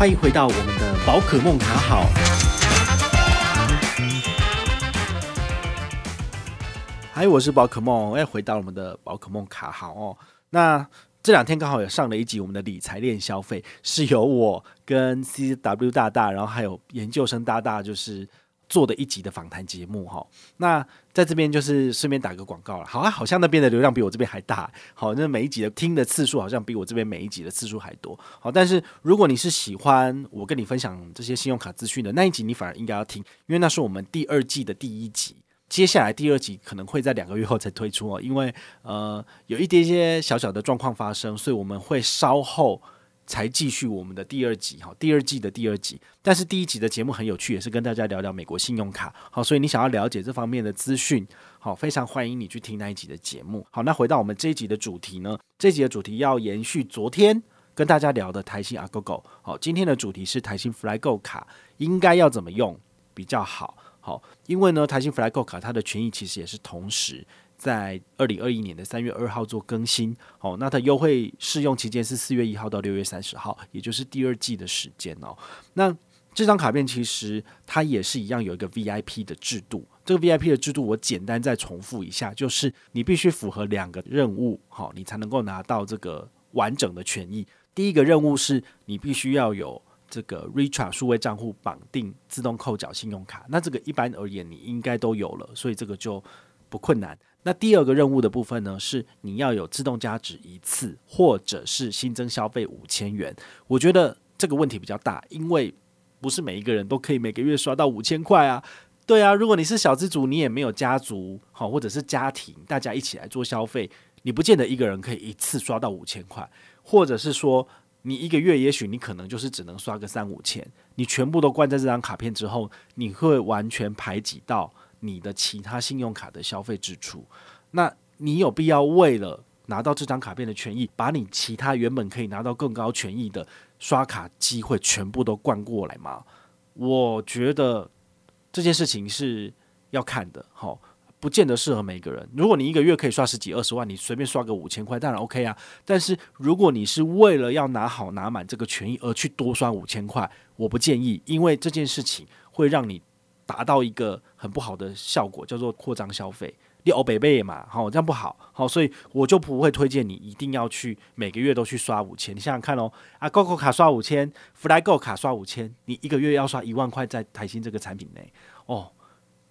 欢迎回到我们的宝可梦卡好。嗨，我是宝可梦，哎，回到我们的宝可梦卡好哦。那这两天刚好也上了一集我们的理财链消费，是由我跟 CW 大大，然后还有研究生大大，就是。做的一集的访谈节目哈，那在这边就是顺便打个广告了。好啊，好像那边的流量比我这边还大。好，那每一集的听的次数好像比我这边每一集的次数还多。好，但是如果你是喜欢我跟你分享这些信用卡资讯的那一集，你反而应该要听，因为那是我们第二季的第一集。接下来第二集可能会在两个月后才推出哦，因为呃有一点些小小的状况发生，所以我们会稍后。才继续我们的第二集哈，第二季的第二集。但是第一集的节目很有趣，也是跟大家聊聊美国信用卡。好，所以你想要了解这方面的资讯，好，非常欢迎你去听那一集的节目。好，那回到我们这一集的主题呢，这一集的主题要延续昨天跟大家聊的台新 Agogo。好，今天的主题是台新 FlyGo 卡应该要怎么用比较好？好，因为呢，台新 FlyGo 卡它的权益其实也是同时。在二零二一年的三月二号做更新，哦，那它优惠适用期间是四月一号到六月三十号，也就是第二季的时间哦。那这张卡片其实它也是一样有一个 VIP 的制度，这个 VIP 的制度我简单再重复一下，就是你必须符合两个任务，好，你才能够拿到这个完整的权益。第一个任务是你必须要有这个 Richart 数位账户绑定自动扣缴信用卡，那这个一般而言你应该都有了，所以这个就不困难。那第二个任务的部分呢，是你要有自动加值一次，或者是新增消费五千元。我觉得这个问题比较大，因为不是每一个人都可以每个月刷到五千块啊。对啊，如果你是小资族，你也没有家族，好，或者是家庭，大家一起来做消费，你不见得一个人可以一次刷到五千块，或者是说你一个月也许你可能就是只能刷个三五千，你全部都灌在这张卡片之后，你会完全排挤到。你的其他信用卡的消费支出，那你有必要为了拿到这张卡片的权益，把你其他原本可以拿到更高权益的刷卡机会全部都灌过来吗？我觉得这件事情是要看的，齁，不见得适合每个人。如果你一个月可以刷十几二十万，你随便刷个五千块，当然 OK 啊。但是如果你是为了要拿好拿满这个权益而去多刷五千块，我不建议，因为这件事情会让你。达到一个很不好的效果，叫做扩张消费，你欧北北嘛，好，这样不好，好，所以我就不会推荐你一定要去每个月都去刷五千。你想想看哦，啊，GoGo 卡刷五千，FlyGo 卡刷五千，你一个月要刷一万块在台新这个产品内，哦，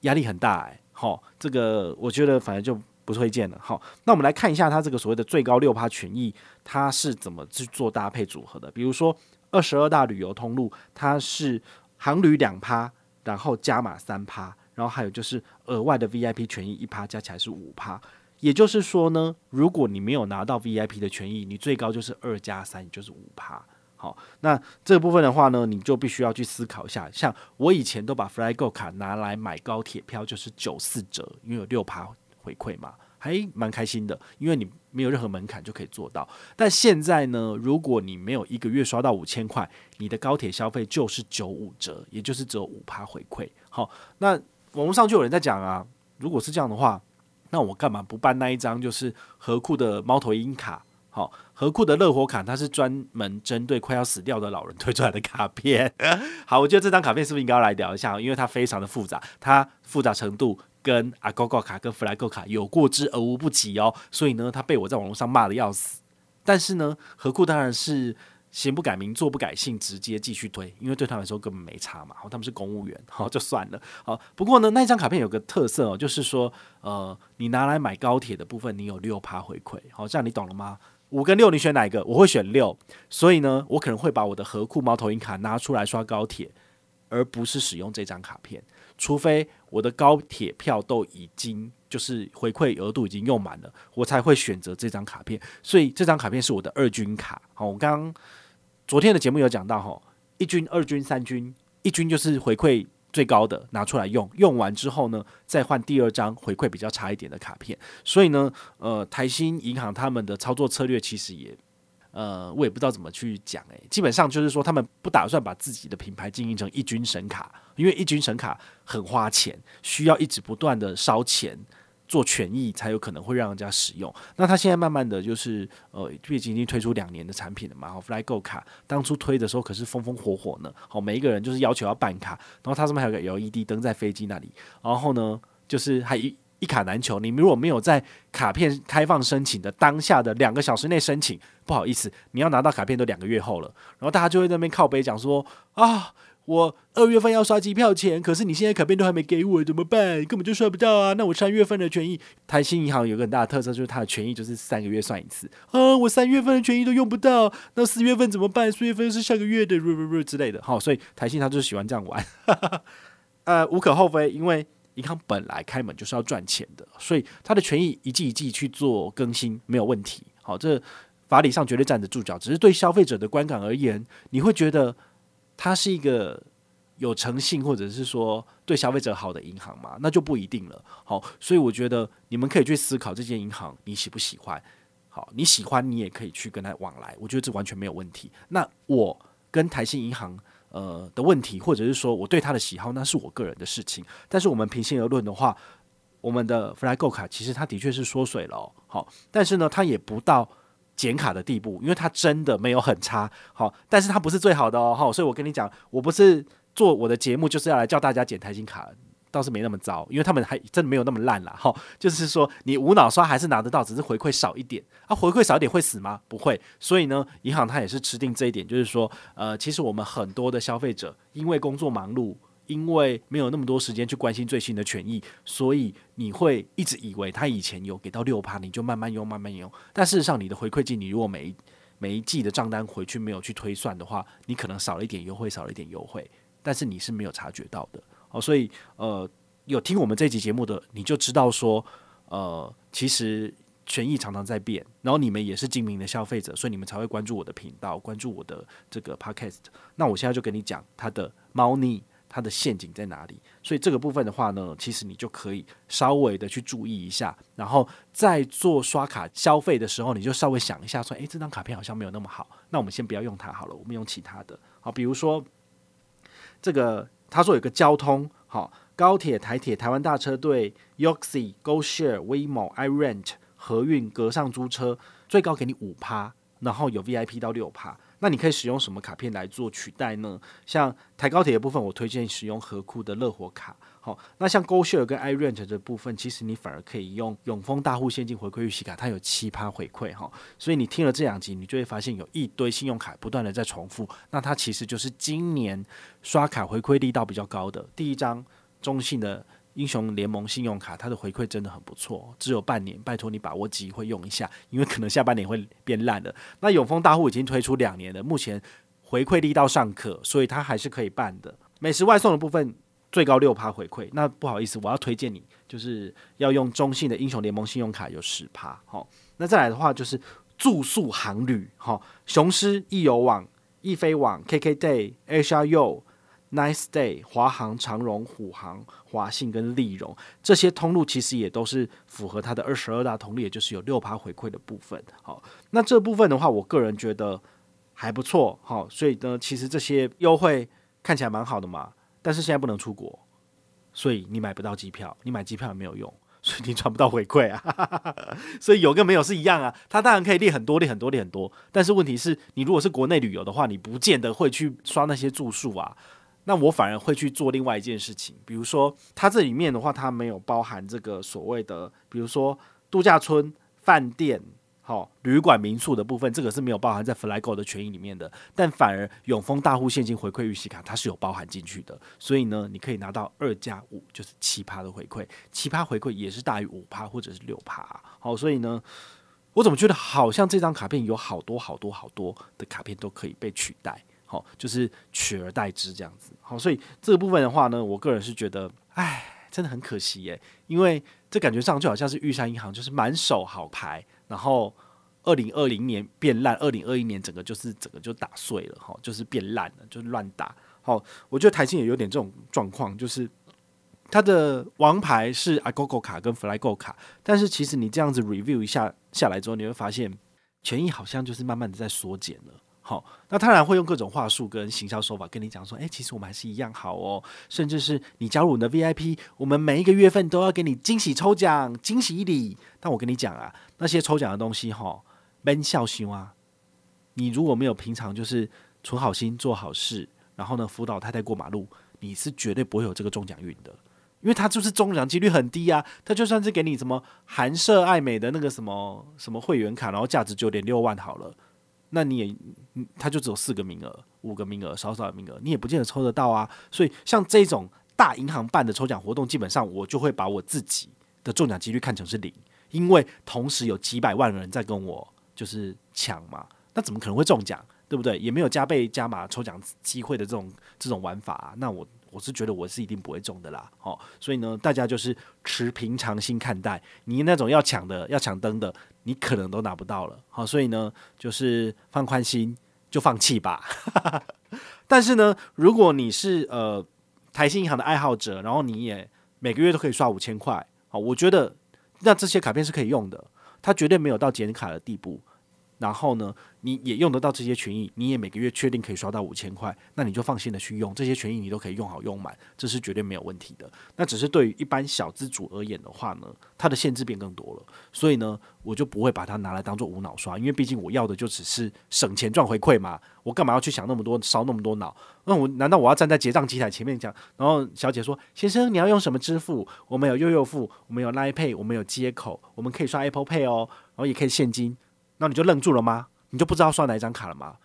压力很大哎，好，这个我觉得反正就不推荐了。好，那我们来看一下它这个所谓的最高六趴权益，它是怎么去做搭配组合的？比如说二十二大旅游通路，它是航旅两趴。然后加码三趴，然后还有就是额外的 VIP 权益一趴，加起来是五趴。也就是说呢，如果你没有拿到 VIP 的权益，你最高就是二加三，就是五趴。好，那这部分的话呢，你就必须要去思考一下。像我以前都把 FlyGo 卡拿来买高铁票，就是九四折，因为有六趴回馈嘛。还蛮开心的，因为你没有任何门槛就可以做到。但现在呢，如果你没有一个月刷到五千块，你的高铁消费就是九五折，也就是只有五趴回馈。好，那网络上就有人在讲啊，如果是这样的话，那我干嘛不办那一张就是合库的猫头鹰卡？好，合库的乐活卡，它是专门针对快要死掉的老人推出来的卡片。好，我觉得这张卡片是不是应该要来聊一下？因为它非常的复杂，它复杂程度。跟阿高高卡跟 FlyGo 卡有过之而无不及哦，所以呢，他被我在网络上骂得要死。但是呢，合库当然是行不改名，坐不改姓，直接继续推，因为对他来说根本没差嘛。好，他们是公务员，好就算了。好，不过呢，那张卡片有个特色哦，就是说，呃，你拿来买高铁的部分，你有六趴回馈。好，这样你懂了吗？五跟六，你选哪一个？我会选六。所以呢，我可能会把我的合库猫头鹰卡拿出来刷高铁，而不是使用这张卡片。除非我的高铁票都已经就是回馈额度已经用满了，我才会选择这张卡片。所以这张卡片是我的二军卡。好，我刚刚昨天的节目有讲到，哈，一军、二军、三军，一军就是回馈最高的，拿出来用，用完之后呢，再换第二张回馈比较差一点的卡片。所以呢，呃，台新银行他们的操作策略其实也。呃，我也不知道怎么去讲诶，基本上就是说，他们不打算把自己的品牌经营成一军神卡，因为一军神卡很花钱，需要一直不断的烧钱做权益才有可能会让人家使用。那他现在慢慢的就是呃，毕竟已经推出两年的产品了嘛。好，FlyGo 卡当初推的时候可是风风火火呢。好，每一个人就是要求要办卡，然后它上面还有个 LED 灯在飞机那里，然后呢就是还一一卡难求。你如果没有在卡片开放申请的当下的两个小时内申请，不好意思，你要拿到卡片都两个月后了。然后大家就会在那边靠北讲说啊。我二月份要刷机票钱，可是你现在卡片都还没给我，怎么办？根本就刷不到啊！那我三月份的权益，台新银行有个很大的特色，就是它的权益就是三个月算一次啊。我三月份的权益都用不到，那四月份怎么办？四月份是下个月的，之类的。好，所以台新他就喜欢这样玩，呃，无可厚非，因为银行本来开门就是要赚钱的，所以它的权益一季一季去做更新没有问题。好，这法理上绝对站得住脚，只是对消费者的观感而言，你会觉得。它是一个有诚信，或者是说对消费者好的银行嘛？那就不一定了。好，所以我觉得你们可以去思考这间银行你喜不喜欢。好，你喜欢你也可以去跟他往来，我觉得这完全没有问题。那我跟台新银行呃的问题，或者是说我对他的喜好，那是我个人的事情。但是我们平心而论的话，我们的 FlyGo 卡其实它的确是缩水了。好，但是呢，它也不到。减卡的地步，因为它真的没有很差，好，但是它不是最好的哦，好，所以我跟你讲，我不是做我的节目就是要来教大家减台新卡，倒是没那么糟，因为他们还真的没有那么烂啦。哈，就是说你无脑刷还是拿得到，只是回馈少一点啊，回馈少一点会死吗？不会，所以呢，银行它也是吃定这一点，就是说，呃，其实我们很多的消费者因为工作忙碌。因为没有那么多时间去关心最新的权益，所以你会一直以为他以前有给到六趴，你就慢慢用慢慢用。但事实上，你的回馈金，你如果每一每一季的账单回去没有去推算的话，你可能少了一点优惠，少了一点优惠，但是你是没有察觉到的。哦，所以呃，有听我们这集节目的，你就知道说，呃，其实权益常常在变，然后你们也是精明的消费者，所以你们才会关注我的频道，关注我的这个 podcast。那我现在就跟你讲它的猫腻。它的陷阱在哪里？所以这个部分的话呢，其实你就可以稍微的去注意一下，然后在做刷卡消费的时候，你就稍微想一下，说，诶，这张卡片好像没有那么好，那我们先不要用它好了，我们用其他的。好，比如说这个，他说有个交通，好，高铁、台铁、台湾大车队、Yoxi、GoShare、WeMo、iRent、和运、格上租车，最高给你五趴，然后有 VIP 到六趴。那你可以使用什么卡片来做取代呢？像台高铁的部分，我推荐使用合库的乐活卡。好，那像 GoShare 跟 iRent 的部分，其实你反而可以用永丰大户现金回馈预习卡，它有七趴回馈哈。所以你听了这两集，你就会发现有一堆信用卡不断的在重复。那它其实就是今年刷卡回馈力道比较高的第一张中信的。英雄联盟信用卡，它的回馈真的很不错，只有半年，拜托你把握机会用一下，因为可能下半年会变烂的。那永丰大户已经推出两年了，目前回馈力道尚可，所以它还是可以办的。美食外送的部分最高六趴回馈，那不好意思，我要推荐你，就是要用中信的英雄联盟信用卡有十趴。好，那再来的话就是住宿航旅，哈，雄狮、易游网、易飞网、KKday、HRU。Nice Day、华航、长荣、虎航、华信跟利荣这些通路其实也都是符合它的二十二大通路，也就是有六趴回馈的部分。好，那这部分的话，我个人觉得还不错。好，所以呢，其实这些优惠看起来蛮好的嘛。但是现在不能出国，所以你买不到机票，你买机票也没有用，所以你赚不到回馈啊。所以有跟没有是一样啊。它当然可以列很多、列很多、列很多，但是问题是你如果是国内旅游的话，你不见得会去刷那些住宿啊。那我反而会去做另外一件事情，比如说它这里面的话，它没有包含这个所谓的，比如说度假村、饭店、好旅馆、民宿的部分，这个是没有包含在 FlyGo 的权益里面的。但反而永丰大户现金回馈预习卡，它是有包含进去的。所以呢，你可以拿到二加五，就是七趴的回馈，七趴回馈也是大于五趴或者是六趴。好，所以呢，我怎么觉得好像这张卡片有好多好多好多的卡片都可以被取代。好，就是取而代之这样子。好，所以这个部分的话呢，我个人是觉得，哎，真的很可惜耶。因为这感觉上就好像是玉山银行，就是满手好牌，然后二零二零年变烂，二零二一年整个就是整个就打碎了，哈，就是变烂了，就是乱打。好，我觉得台新也有点这种状况，就是它的王牌是 Agogo 卡跟 FlyGo 卡，但是其实你这样子 review 一下下来之后，你会发现权益好像就是慢慢的在缩减了。好，那当然会用各种话术跟行销手法跟你讲说，诶，其实我们还是一样好哦，甚至是你加入我们的 VIP，我们每一个月份都要给你惊喜抽奖、惊喜礼。但我跟你讲啊，那些抽奖的东西哈，闷笑心啊，你如果没有平常就是存好心做好事，然后呢辅导太太过马路，你是绝对不会有这个中奖运的，因为他就是中奖几率很低啊。他就算是给你什么韩舍爱美的那个什么什么会员卡，然后价值九点六万好了。那你也，他就只有四个名额、五个名额、少少的名额，你也不见得抽得到啊。所以像这种大银行办的抽奖活动，基本上我就会把我自己的中奖几率看成是零，因为同时有几百万人在跟我就是抢嘛，那怎么可能会中奖？对不对？也没有加倍加码抽奖机会的这种这种玩法啊，那我我是觉得我是一定不会中的啦。哦，所以呢，大家就是持平常心看待，你那种要抢的、要抢灯的。你可能都拿不到了，好，所以呢，就是放宽心，就放弃吧。但是呢，如果你是呃台新银行的爱好者，然后你也每个月都可以刷五千块，好，我觉得那这些卡片是可以用的，它绝对没有到减卡的地步。然后呢，你也用得到这些权益，你也每个月确定可以刷到五千块，那你就放心的去用这些权益，你都可以用好用满，这是绝对没有问题的。那只是对于一般小资主而言的话呢，它的限制变更多了，所以呢，我就不会把它拿来当做无脑刷，因为毕竟我要的就只是省钱赚回馈嘛，我干嘛要去想那么多，烧那么多脑？那我难道我要站在结账机台前面讲？然后小姐说：“先生，你要用什么支付？我们有悠游付，我们有 Line Pay，我们有接口，我们可以刷 Apple Pay 哦，然后也可以现金。”那你就愣住了吗？你就不知道刷哪一张卡了吗？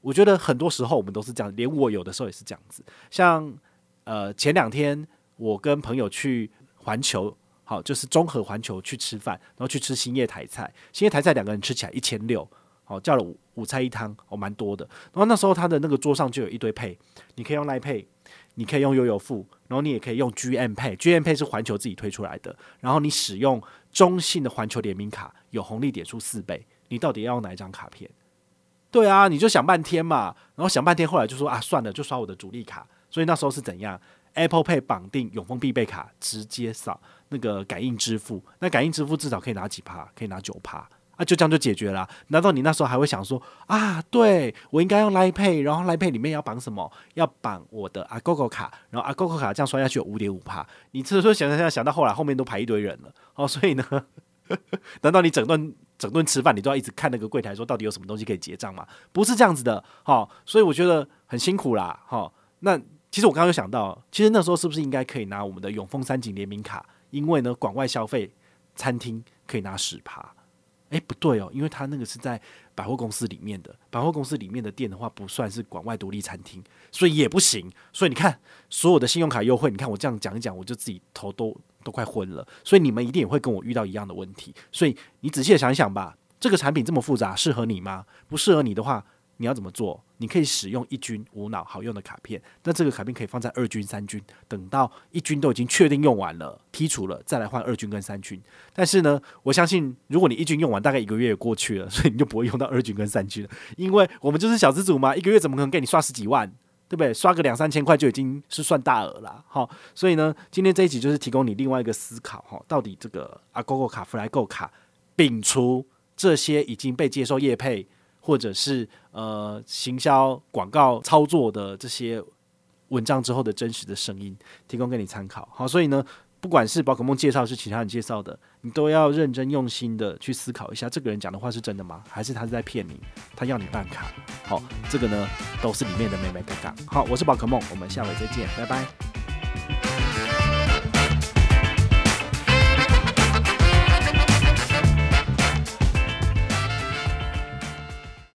我觉得很多时候我们都是这样，连我有的时候也是这样子。像呃前两天我跟朋友去环球，好，就是中和环球去吃饭，然后去吃欣叶台菜。欣叶台菜两个人吃起来一千六，好，叫了五五菜一汤，哦，蛮多的。然后那时候他的那个桌上就有一堆 Pay，你可以用 Line Pay，你可以用悠游付，然后你也可以用 GM Pay，GM Pay 是环球自己推出来的。然后你使用中信的环球联名卡，有红利点数四倍。你到底要用哪一张卡片？对啊，你就想半天嘛，然后想半天，后来就说啊，算了，就刷我的主力卡。所以那时候是怎样？Apple Pay 绑定永丰必备卡，直接扫那个感应支付。那感应支付至少可以拿几趴？可以拿九趴啊，就这样就解决了。难道你那时候还会想说啊，对我应该用 Line Pay，然后 Line Pay 里面要绑什么？要绑我的 Agogo 卡，然后 Agogo 卡这样刷下去有五点五趴。你这时候想想想，到后来后面都排一堆人了哦，所以呢，难道你整段？整顿吃饭，你都要一直看那个柜台，说到底有什么东西可以结账嘛？不是这样子的，好，所以我觉得很辛苦啦，好。那其实我刚刚有想到，其实那时候是不是应该可以拿我们的永丰三井联名卡？因为呢，广外消费餐厅可以拿十趴。诶，不对哦，因为他那个是在百货公司里面的，百货公司里面的店的话，不算是广外独立餐厅，所以也不行。所以你看，所有的信用卡优惠，你看我这样讲一讲，我就自己头都。都快昏了，所以你们一定也会跟我遇到一样的问题。所以你仔细的想一想吧，这个产品这么复杂，适合你吗？不适合你的话，你要怎么做？你可以使用一军无脑好用的卡片，那这个卡片可以放在二军、三军，等到一军都已经确定用完了、剔除了，再来换二军跟三军。但是呢，我相信如果你一军用完，大概一个月过去了，所以你就不会用到二军跟三军了，因为我们就是小资主嘛，一个月怎么可能给你刷十几万？对不对？刷个两三千块就已经是算大额了，好，所以呢，今天这一集就是提供你另外一个思考，哈，到底这个阿 GoGo 卡、Flygo 卡，摒除这些已经被接受业配或者是呃行销广告操作的这些文章之后的真实的声音，提供给你参考，好，所以呢。不管是宝可梦介绍是其他人介绍的，你都要认真用心的去思考一下，这个人讲的话是真的吗？还是他是在骗你？他要你办卡？好，这个呢都是里面的美眉角角。好，我是宝可梦，我们下回再见，拜拜。